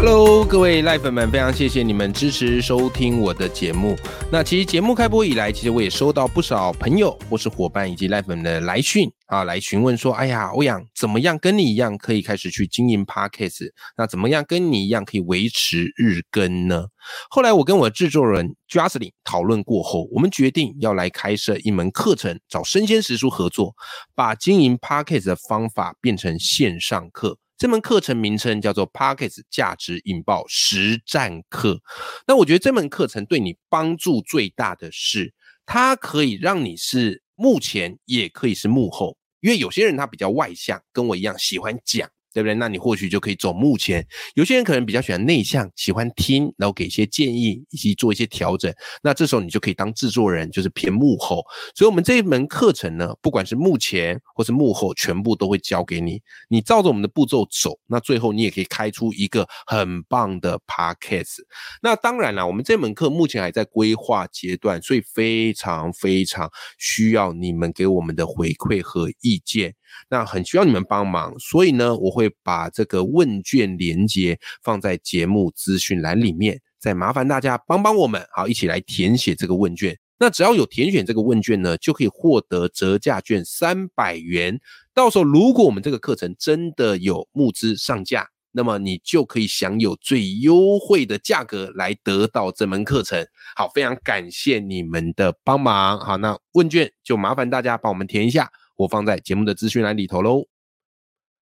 Hello，各位赖粉们，非常谢谢你们支持收听我的节目。那其实节目开播以来，其实我也收到不少朋友或是伙伴以及赖粉的来讯啊，来询问说：“哎呀，欧阳怎么样跟你一样可以开始去经营 Podcast？那怎么样跟你一样可以维持日更呢？”后来我跟我制作人 Justin 讨论过后，我们决定要来开设一门课程，找生鲜食书合作，把经营 Podcast 的方法变成线上课。这门课程名称叫做 p a c k e t 价值引爆实战课。那我觉得这门课程对你帮助最大的是，它可以让你是目前，也可以是幕后，因为有些人他比较外向，跟我一样喜欢讲。对不对？那你或许就可以走目前。有些人可能比较喜欢内向，喜欢听，然后给一些建议，以及做一些调整。那这时候你就可以当制作人，就是偏幕后。所以，我们这一门课程呢，不管是幕前或是幕后，全部都会教给你。你照着我们的步骤走，那最后你也可以开出一个很棒的 podcast。那当然了，我们这门课目前还在规划阶段，所以非常非常需要你们给我们的回馈和意见。那很需要你们帮忙，所以呢，我会把这个问卷连接放在节目资讯栏里面，再麻烦大家帮帮我们，好，一起来填写这个问卷。那只要有填选这个问卷呢，就可以获得折价券三百元。到时候如果我们这个课程真的有募资上架，那么你就可以享有最优惠的价格来得到这门课程。好，非常感谢你们的帮忙。好，那问卷就麻烦大家帮我们填一下。我放在节目的资讯栏里头喽。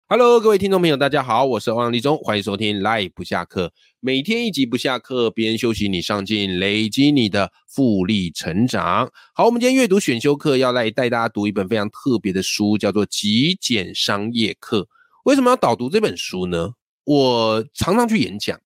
Hello，各位听众朋友，大家好，我是欧阳立中，欢迎收听 Live 不下课，每天一集不下课，边休息你上进，累积你的复利成长。好，我们今天阅读选修课要来带大家读一本非常特别的书，叫做《极简商业课》。为什么要导读这本书呢？我常常去演讲，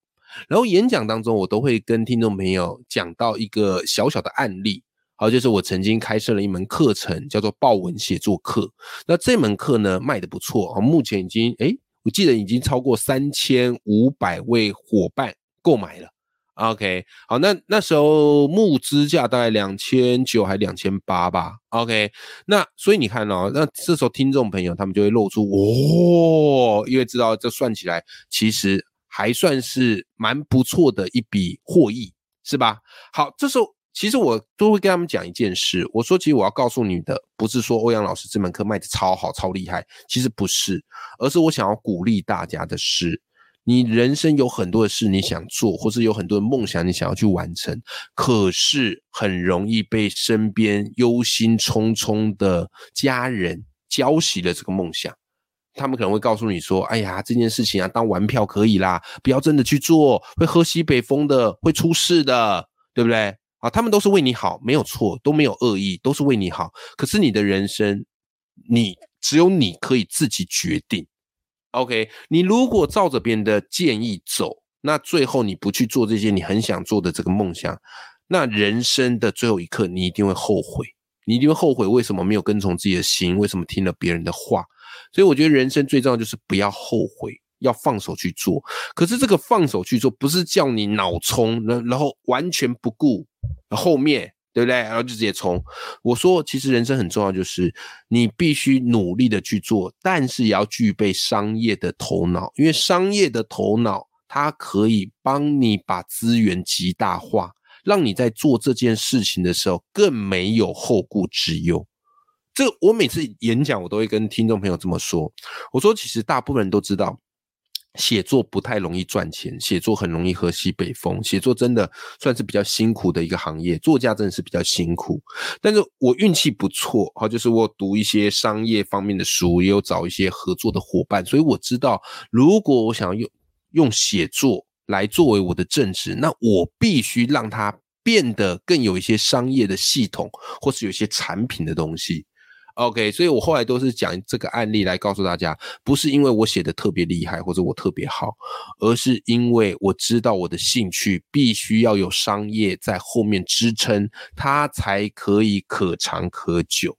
然后演讲当中我都会跟听众朋友讲到一个小小的案例。好，就是我曾经开设了一门课程，叫做报文写作课。那这门课呢，卖的不错啊，目前已经哎，我记得已经超过三千五百位伙伴购买了。OK，好，那那时候募资价大概两千九还两千八吧。OK，那所以你看哦，那这时候听众朋友他们就会露出哦，因为知道这算起来其实还算是蛮不错的一笔获益，是吧？好，这时候。其实我都会跟他们讲一件事，我说，其实我要告诉你的，不是说欧阳老师这门课卖的超好、超厉害，其实不是，而是我想要鼓励大家的是，你人生有很多的事你想做，或是有很多的梦想你想要去完成，可是很容易被身边忧心忡忡的家人浇熄了这个梦想。他们可能会告诉你说：“哎呀，这件事情啊，当玩票可以啦，不要真的去做，会喝西北风的，会出事的，对不对？”啊，他们都是为你好，没有错，都没有恶意，都是为你好。可是你的人生，你只有你可以自己决定。OK，你如果照着别人的建议走，那最后你不去做这些你很想做的这个梦想，那人生的最后一刻，你一定会后悔，你一定会后悔为什么没有跟从自己的心，为什么听了别人的话。所以我觉得人生最重要就是不要后悔。要放手去做，可是这个放手去做，不是叫你脑冲，然然后完全不顾后面，对不对？然后就直接冲。我说，其实人生很重要，就是你必须努力的去做，但是也要具备商业的头脑，因为商业的头脑，它可以帮你把资源极大化，让你在做这件事情的时候更没有后顾之忧。这我每次演讲，我都会跟听众朋友这么说。我说，其实大部分人都知道。写作不太容易赚钱，写作很容易喝西北风。写作真的算是比较辛苦的一个行业，作家真的是比较辛苦。但是我运气不错，哈，就是我读一些商业方面的书，也有找一些合作的伙伴，所以我知道，如果我想要用用写作来作为我的正职，那我必须让它变得更有一些商业的系统，或是有一些产品的东西。OK，所以我后来都是讲这个案例来告诉大家，不是因为我写的特别厉害或者我特别好，而是因为我知道我的兴趣必须要有商业在后面支撑，它才可以可长可久，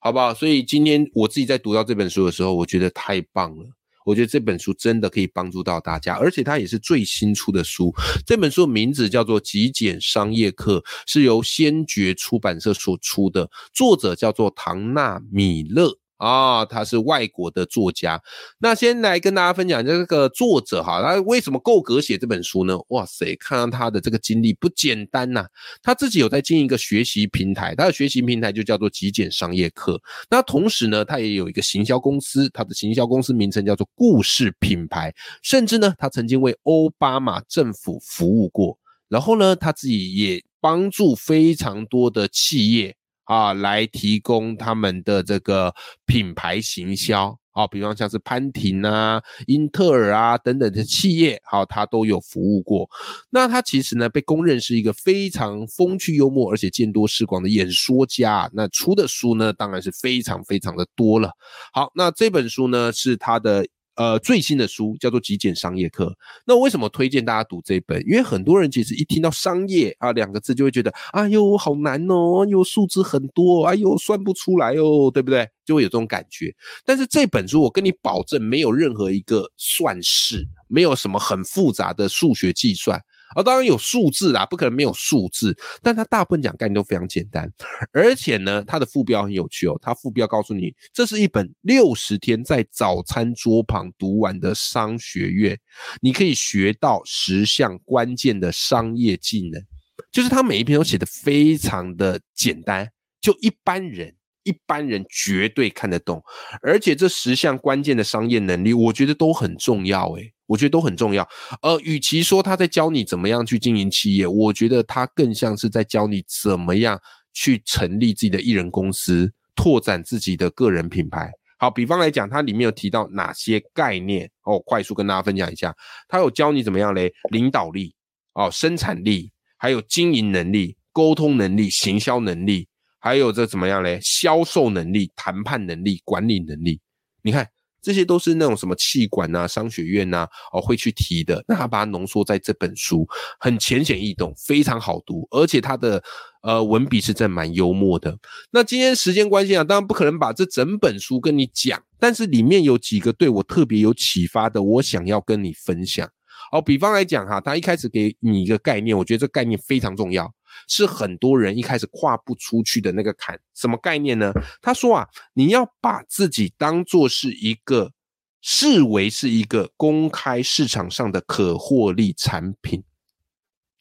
好不好？所以今天我自己在读到这本书的时候，我觉得太棒了。我觉得这本书真的可以帮助到大家，而且它也是最新出的书。这本书名字叫做《极简商业课》，是由先觉出版社所出的，作者叫做唐纳米勒。啊，他是外国的作家。那先来跟大家分享这个作者哈，他为什么够格写这本书呢？哇塞，看到他的这个经历不简单呐。他自己有在经营一个学习平台，他的学习平台就叫做极简商业课。那同时呢，他也有一个行销公司，他的行销公司名称叫做故事品牌。甚至呢，他曾经为奥巴马政府服务过。然后呢，他自己也帮助非常多的企业。啊，来提供他们的这个品牌行销啊，比方像是潘婷啊、英特尔啊等等的企业，好，他都有服务过。那他其实呢，被公认是一个非常风趣幽默，而且见多识广的演说家。那出的书呢，当然是非常非常的多了。好，那这本书呢，是他的。呃，最新的书叫做《极简商业课》。那我为什么推荐大家读这本？因为很多人其实一听到“商业”啊两个字，就会觉得哎呦好难哦，又数字很多，哎呦算不出来哦，对不对？就会有这种感觉。但是这本书，我跟你保证，没有任何一个算式，没有什么很复杂的数学计算。啊，当然有数字啦，不可能没有数字，但它大部分讲概念都非常简单，而且呢，它的副标很有趣哦。它副标告诉你，这是一本六十天在早餐桌旁读完的商学院，你可以学到十项关键的商业技能。就是它每一篇都写的非常的简单，就一般人一般人绝对看得懂，而且这十项关键的商业能力，我觉得都很重要诶。我觉得都很重要。呃，与其说他在教你怎么样去经营企业，我觉得他更像是在教你怎么样去成立自己的艺人公司，拓展自己的个人品牌。好，比方来讲，它里面有提到哪些概念哦？快速跟大家分享一下。他有教你怎么样嘞？领导力哦，生产力，还有经营能力、沟通能力、行销能力，还有这怎么样嘞？销售能力、谈判能力、管理能力。你看。这些都是那种什么气管呐、商学院呐，哦会去提的。那他把它浓缩在这本书，很浅显易懂，非常好读，而且他的呃文笔是真蛮幽默的。那今天时间关系啊，当然不可能把这整本书跟你讲，但是里面有几个对我特别有启发的，我想要跟你分享。好，比方来讲哈，他一开始给你一个概念，我觉得这概念非常重要。是很多人一开始跨不出去的那个坎，什么概念呢？他说啊，你要把自己当做是一个视为是一个公开市场上的可获利产品，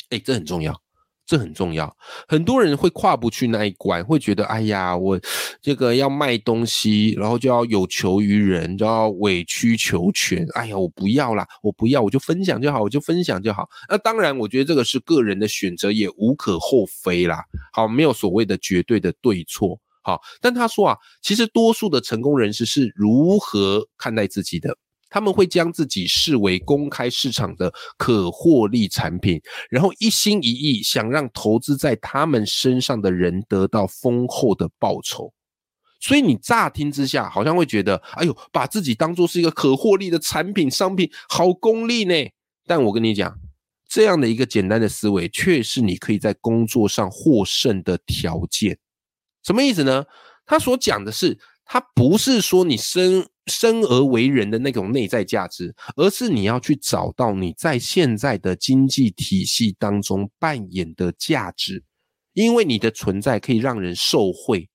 哎，这很重要。这很重要，很多人会跨不去那一关，会觉得哎呀，我这个要卖东西，然后就要有求于人，就要委曲求全。哎呀，我不要啦，我不要，我就分享就好，我就分享就好。那当然，我觉得这个是个人的选择，也无可厚非啦。好，没有所谓的绝对的对错。好，但他说啊，其实多数的成功人士是如何看待自己的？他们会将自己视为公开市场的可获利产品，然后一心一意想让投资在他们身上的人得到丰厚的报酬。所以你乍听之下好像会觉得，哎呦，把自己当做是一个可获利的产品商品，好功利呢。但我跟你讲，这样的一个简单的思维，却是你可以在工作上获胜的条件。什么意思呢？他所讲的是，他不是说你生。生而为人的那种内在价值，而是你要去找到你在现在的经济体系当中扮演的价值，因为你的存在可以让人受惠，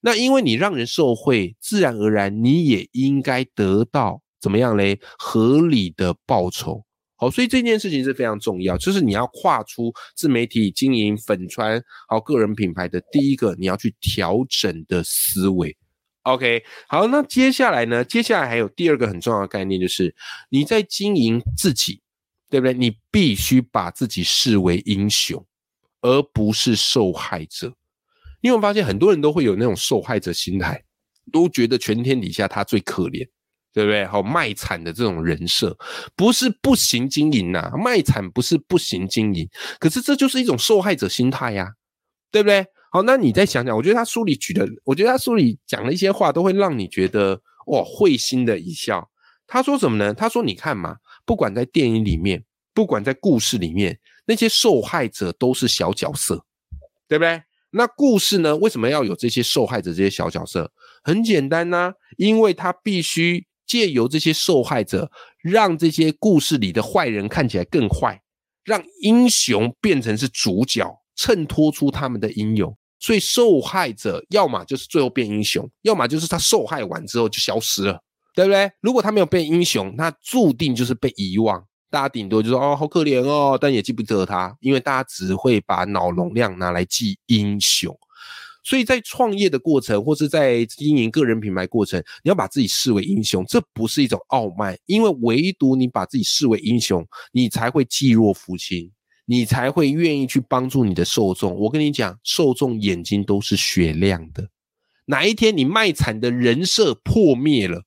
那因为你让人受惠，自然而然你也应该得到怎么样嘞？合理的报酬。好，所以这件事情是非常重要，就是你要跨出自媒体经营粉川好个人品牌的第一个你要去调整的思维。OK，好，那接下来呢？接下来还有第二个很重要的概念，就是你在经营自己，对不对？你必须把自己视为英雄，而不是受害者。你有发现很多人都会有那种受害者心态，都觉得全天底下他最可怜，对不对？好卖惨的这种人设，不是不行经营呐，卖惨不是不行经营，可是这就是一种受害者心态呀，对不对？好，那你再想想，我觉得他书里举的，我觉得他书里讲的一些话，都会让你觉得哇，会心的一笑。他说什么呢？他说：“你看嘛，不管在电影里面，不管在故事里面，那些受害者都是小角色，对不对？那故事呢，为什么要有这些受害者这些小角色？很简单呐，因为他必须借由这些受害者，让这些故事里的坏人看起来更坏，让英雄变成是主角，衬托出他们的英勇。所以受害者要么就是最后变英雄，要么就是他受害完之后就消失了，对不对？如果他没有变英雄，那注定就是被遗忘。大家顶多就说哦，好可怜哦，但也记不得他，因为大家只会把脑容量拿来记英雄。所以在创业的过程，或是在经营个人品牌过程，你要把自己视为英雄，这不是一种傲慢，因为唯独你把自己视为英雄，你才会济弱扶倾。你才会愿意去帮助你的受众。我跟你讲，受众眼睛都是雪亮的。哪一天你卖惨的人设破灭了，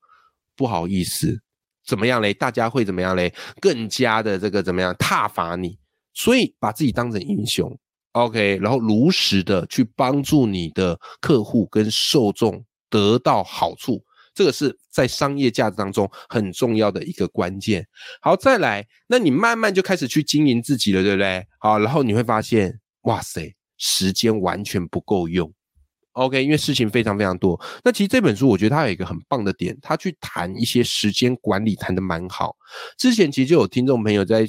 不好意思，怎么样嘞？大家会怎么样嘞？更加的这个怎么样挞伐你？所以把自己当成英雄，OK，然后如实的去帮助你的客户跟受众得到好处。这个是在商业价值当中很重要的一个关键。好，再来，那你慢慢就开始去经营自己了，对不对？好，然后你会发现，哇塞，时间完全不够用。OK，因为事情非常非常多。那其实这本书我觉得它有一个很棒的点，它去谈一些时间管理，谈的蛮好。之前其实就有听众朋友在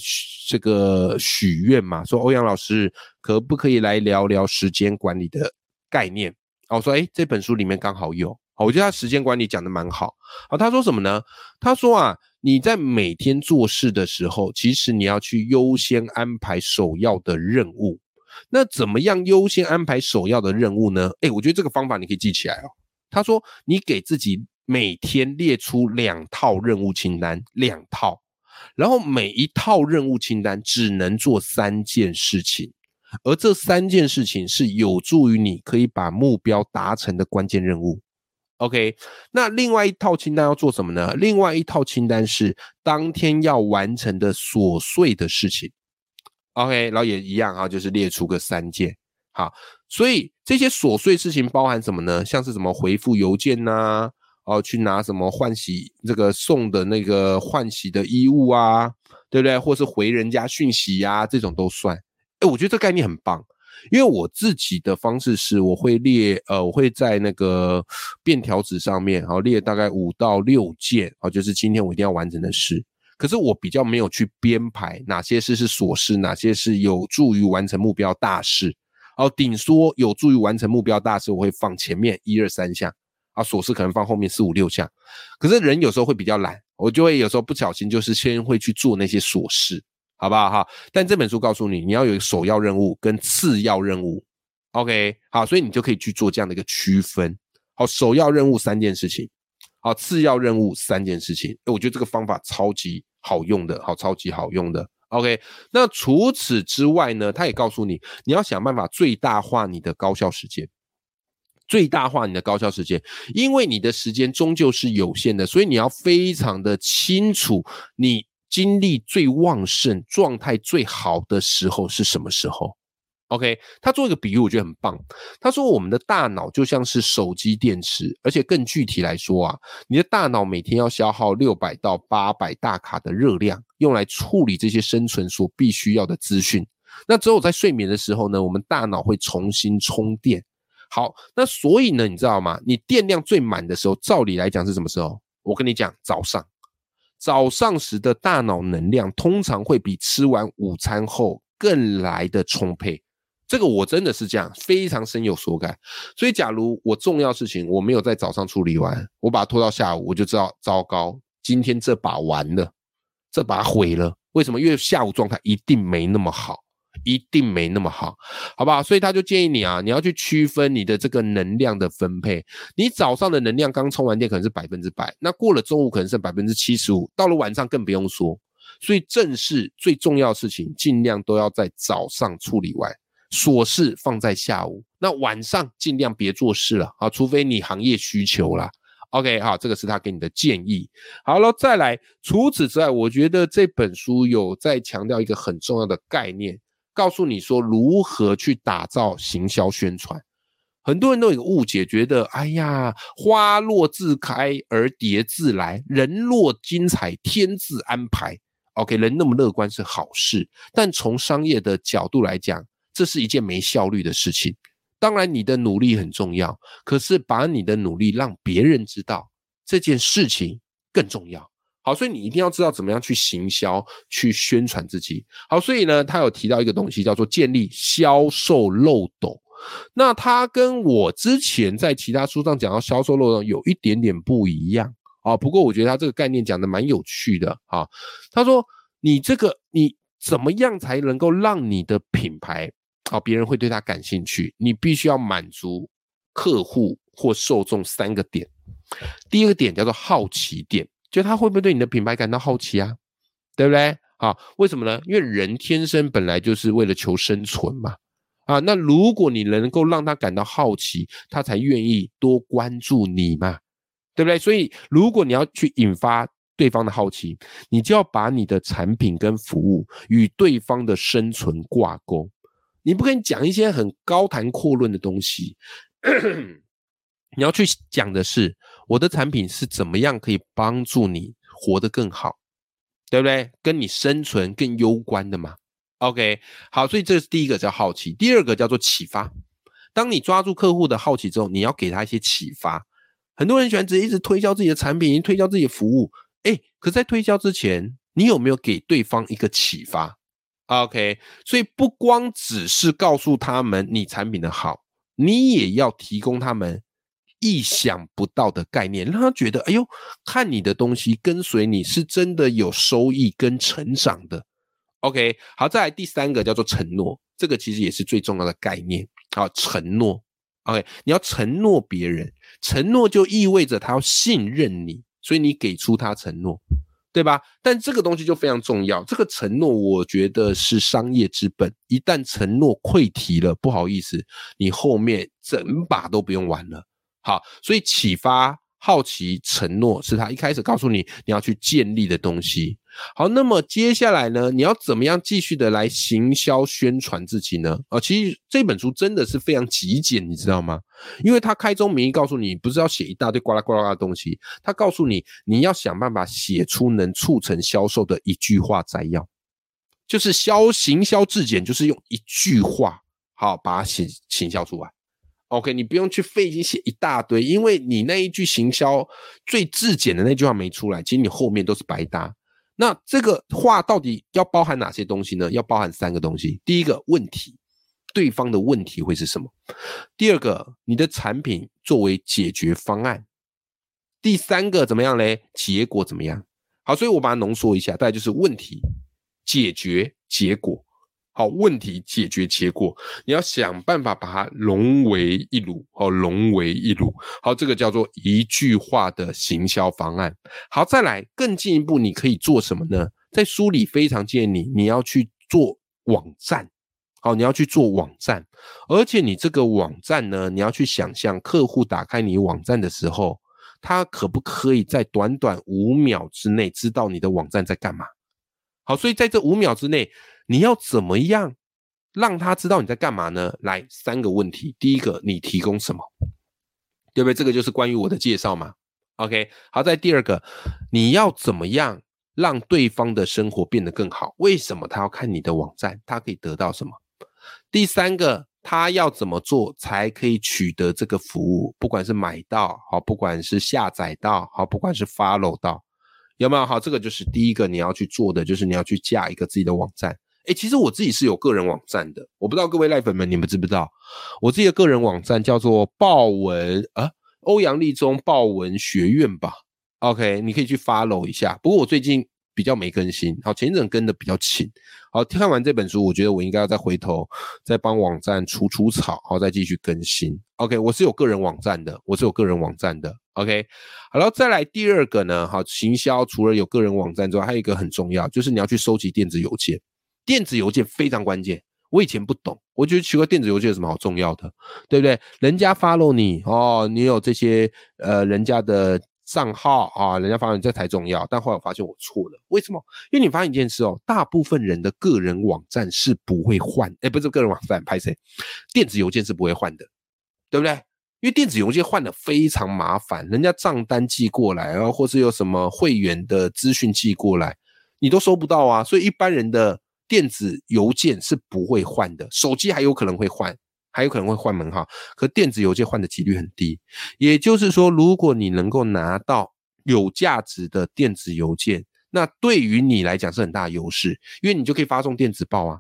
这个许愿嘛，说欧阳老师可不可以来聊聊时间管理的概念？我说，哎，这本书里面刚好有。好，我觉得他时间管理讲的蛮好。好，他说什么呢？他说啊，你在每天做事的时候，其实你要去优先安排首要的任务。那怎么样优先安排首要的任务呢？诶，我觉得这个方法你可以记起来哦。他说，你给自己每天列出两套任务清单，两套，然后每一套任务清单只能做三件事情，而这三件事情是有助于你可以把目标达成的关键任务。OK，那另外一套清单要做什么呢？另外一套清单是当天要完成的琐碎的事情。OK，然后也一样啊，就是列出个三件。好，所以这些琐碎事情包含什么呢？像是什么回复邮件呐，哦，去拿什么换洗这个送的那个换洗的衣物啊，对不对？或是回人家讯息呀，这种都算。哎，我觉得这概念很棒。因为我自己的方式是，我会列，呃，我会在那个便条纸上面，然后列大概五到六件，啊，就是今天我一定要完成的事。可是我比较没有去编排哪些事是琐事，哪些是有助于完成目标大事。哦，顶说有助于完成目标大事，我会放前面一二三项，啊，琐事可能放后面四五六项。可是人有时候会比较懒，我就会有时候不小心就是先会去做那些琐事。好不好哈？但这本书告诉你，你要有首要任务跟次要任务，OK？好，所以你就可以去做这样的一个区分。好，首要任务三件事情，好，次要任务三件事情。我觉得这个方法超级好用的，好，超级好用的。OK？那除此之外呢？他也告诉你，你要想办法最大化你的高效时间，最大化你的高效时间，因为你的时间终究是有限的，所以你要非常的清楚你。精力最旺盛、状态最好的时候是什么时候？OK，他做一个比喻，我觉得很棒。他说，我们的大脑就像是手机电池，而且更具体来说啊，你的大脑每天要消耗六百到八百大卡的热量，用来处理这些生存所必须要的资讯。那只有在睡眠的时候呢，我们大脑会重新充电。好，那所以呢，你知道吗？你电量最满的时候，照理来讲是什么时候？我跟你讲，早上。早上时的大脑能量通常会比吃完午餐后更来的充沛，这个我真的是这样，非常深有所感。所以，假如我重要事情我没有在早上处理完，我把它拖到下午，我就知道糟糕，今天这把完了，这把毁了。为什么？因为下午状态一定没那么好。一定没那么好，好不好？所以他就建议你啊，你要去区分你的这个能量的分配。你早上的能量刚充完电可能是百分之百，那过了中午可能剩百分之七十五，到了晚上更不用说。所以正事最重要的事情，尽量都要在早上处理完，琐事放在下午。那晚上尽量别做事了啊，除非你行业需求啦。OK，好，这个是他给你的建议。好了，再来，除此之外，我觉得这本书有在强调一个很重要的概念。告诉你说如何去打造行销宣传，很多人都有个误解，觉得哎呀，花落自开而蝶自来，人若精彩天自安排。OK，人那么乐观是好事，但从商业的角度来讲，这是一件没效率的事情。当然，你的努力很重要，可是把你的努力让别人知道这件事情更重要。好，所以你一定要知道怎么样去行销、去宣传自己。好，所以呢，他有提到一个东西叫做建立销售漏斗。那他跟我之前在其他书上讲到销售漏斗有一点点不一样啊。不过我觉得他这个概念讲的蛮有趣的啊。他说：“你这个你怎么样才能够让你的品牌啊别人会对他感兴趣？你必须要满足客户或受众三个点。第一个点叫做好奇点。”就他会不会对你的品牌感到好奇啊？对不对？好，为什么呢？因为人天生本来就是为了求生存嘛。啊，那如果你能够让他感到好奇，他才愿意多关注你嘛，对不对？所以，如果你要去引发对方的好奇，你就要把你的产品跟服务与对方的生存挂钩。你不可以讲一些很高谈阔论的东西。你要去讲的是我的产品是怎么样可以帮助你活得更好，对不对？跟你生存更攸关的嘛。OK，好，所以这是第一个叫好奇，第二个叫做启发。当你抓住客户的好奇之后，你要给他一些启发。很多人喜欢直接一直推销自己的产品，推销自己的服务。哎，可在推销之前，你有没有给对方一个启发？OK，所以不光只是告诉他们你产品的好，你也要提供他们。意想不到的概念，让他觉得，哎呦，看你的东西，跟随你是真的有收益跟成长的。OK，好，再来第三个叫做承诺，这个其实也是最重要的概念。好，承诺，OK，你要承诺别人，承诺就意味着他要信任你，所以你给出他承诺，对吧？但这个东西就非常重要，这个承诺我觉得是商业之本，一旦承诺溃堤了，不好意思，你后面整把都不用玩了。好，所以启发、好奇、承诺是他一开始告诉你你要去建立的东西。好，那么接下来呢，你要怎么样继续的来行销宣传自己呢？啊，其实这本书真的是非常极简，你知道吗？因为他开宗明义告诉你，不是要写一大堆呱啦呱啦的东西，他告诉你你要想办法写出能促成销售的一句话摘要，就是销行销质简，就是用一句话好把它写行销出来。OK，你不用去费劲写一大堆，因为你那一句行销最质简的那句话没出来，其实你后面都是白搭。那这个话到底要包含哪些东西呢？要包含三个东西：第一个问题，对方的问题会是什么；第二个，你的产品作为解决方案；第三个怎么样嘞？结果怎么样？好，所以我把它浓缩一下，大概就是问题、解决、结果。好，问题解决结果，你要想办法把它融为一炉，哦，融为一炉。好，这个叫做一句话的行销方案。好，再来更进一步，你可以做什么呢？在书里非常建议你，你要去做网站。好，你要去做网站，而且你这个网站呢，你要去想象客户打开你网站的时候，他可不可以在短短五秒之内知道你的网站在干嘛？好，所以在这五秒之内。你要怎么样让他知道你在干嘛呢？来三个问题，第一个，你提供什么，对不对？这个就是关于我的介绍嘛。OK，好，在第二个，你要怎么样让对方的生活变得更好？为什么他要看你的网站？他可以得到什么？第三个，他要怎么做才可以取得这个服务？不管是买到好，不管是下载到好，不管是 follow 到，有没有？好，这个就是第一个你要去做的，就是你要去架一个自己的网站。哎，其实我自己是有个人网站的，我不知道各位赖粉们你们知不知道？我自己的个人网站叫做豹文啊，欧阳立中豹文学院吧。OK，你可以去 follow 一下。不过我最近比较没更新，好，前一阵跟的比较勤。好，看完这本书，我觉得我应该要再回头再帮网站除除草，好，再继续更新。OK，我是有个人网站的，我是有个人网站的。OK，好了，再来第二个呢，好，行销除了有个人网站之外，还有一个很重要，就是你要去收集电子邮件。电子邮件非常关键，我以前不懂，我觉得奇怪，电子邮件有什么好重要的，对不对？人家 follow 你哦，你有这些呃人家的账号啊，人家 follow 你这才重要。但后来我发现我错了，为什么？因为你发现一件事哦，大部分人的个人网站是不会换，哎，不是个人网站，拍谁？电子邮件是不会换的，对不对？因为电子邮件换的非常麻烦，人家账单寄过来，然后或是有什么会员的资讯寄过来，你都收不到啊，所以一般人的。电子邮件是不会换的，手机还有可能会换，还有可能会换门号，可电子邮件换的几率很低。也就是说，如果你能够拿到有价值的电子邮件，那对于你来讲是很大优势，因为你就可以发送电子报啊，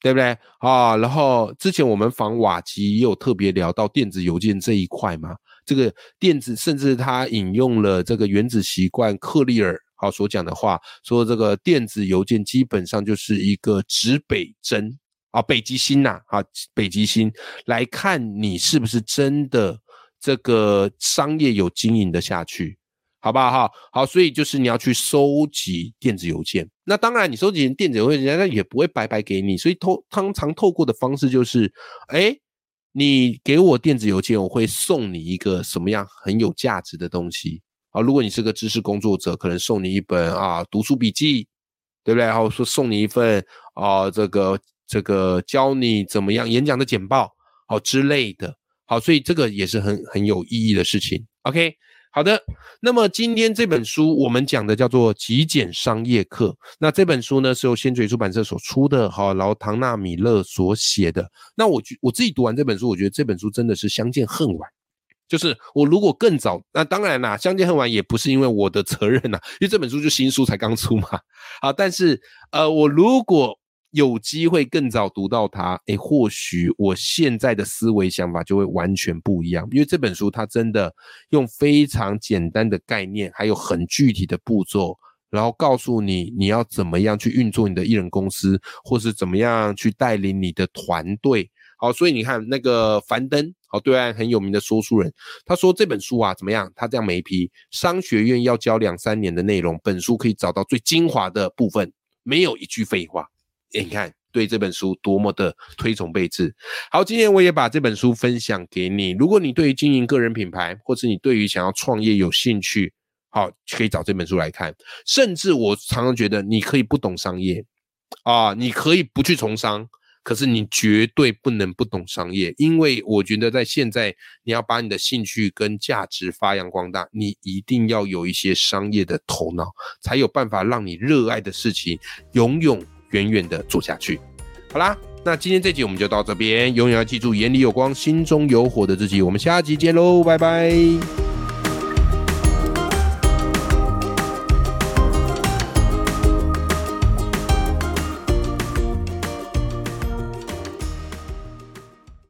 对不对啊？然后之前我们访瓦吉也有特别聊到电子邮件这一块嘛，这个电子甚至他引用了这个原子习惯克利尔好所讲的话，说这个电子邮件基本上就是一个指北针啊，北极星呐啊，北极星来看你是不是真的这个商业有经营的下去。好不好哈？好，所以就是你要去收集电子邮件。那当然，你收集电子邮件，人家也不会白白给你。所以透通常透过的方式就是，哎，你给我电子邮件，我会送你一个什么样很有价值的东西啊？如果你是个知识工作者，可能送你一本啊读书笔记，对不对？然后说送你一份啊这个这个教你怎么样演讲的简报，好之类的。好，所以这个也是很很有意义的事情。OK。好的，那么今天这本书我们讲的叫做《极简商业课》。那这本书呢是由先嘴出版社所出的，好，然后唐纳米勒所写的。那我觉我自己读完这本书，我觉得这本书真的是相见恨晚。就是我如果更早，那当然啦，相见恨晚也不是因为我的责任呐，因为这本书就新书才刚出嘛。啊，但是呃，我如果有机会更早读到它，诶，或许我现在的思维想法就会完全不一样。因为这本书它真的用非常简单的概念，还有很具体的步骤，然后告诉你你要怎么样去运作你的艺人公司，或是怎么样去带领你的团队。好，所以你看那个樊登，好，对岸很有名的说书人，他说这本书啊怎么样？他这样每批商学院要教两三年的内容，本书可以找到最精华的部分，没有一句废话。你看，对这本书多么的推崇备至。好，今天我也把这本书分享给你。如果你对于经营个人品牌，或是你对于想要创业有兴趣，好，可以找这本书来看。甚至我常常觉得，你可以不懂商业啊，你可以不去从商，可是你绝对不能不懂商业，因为我觉得在现在，你要把你的兴趣跟价值发扬光大，你一定要有一些商业的头脑，才有办法让你热爱的事情永远。远远的做下去，好啦，那今天这集我们就到这边，永远要记住眼里有光，心中有火的自己，我们下集见喽，拜拜。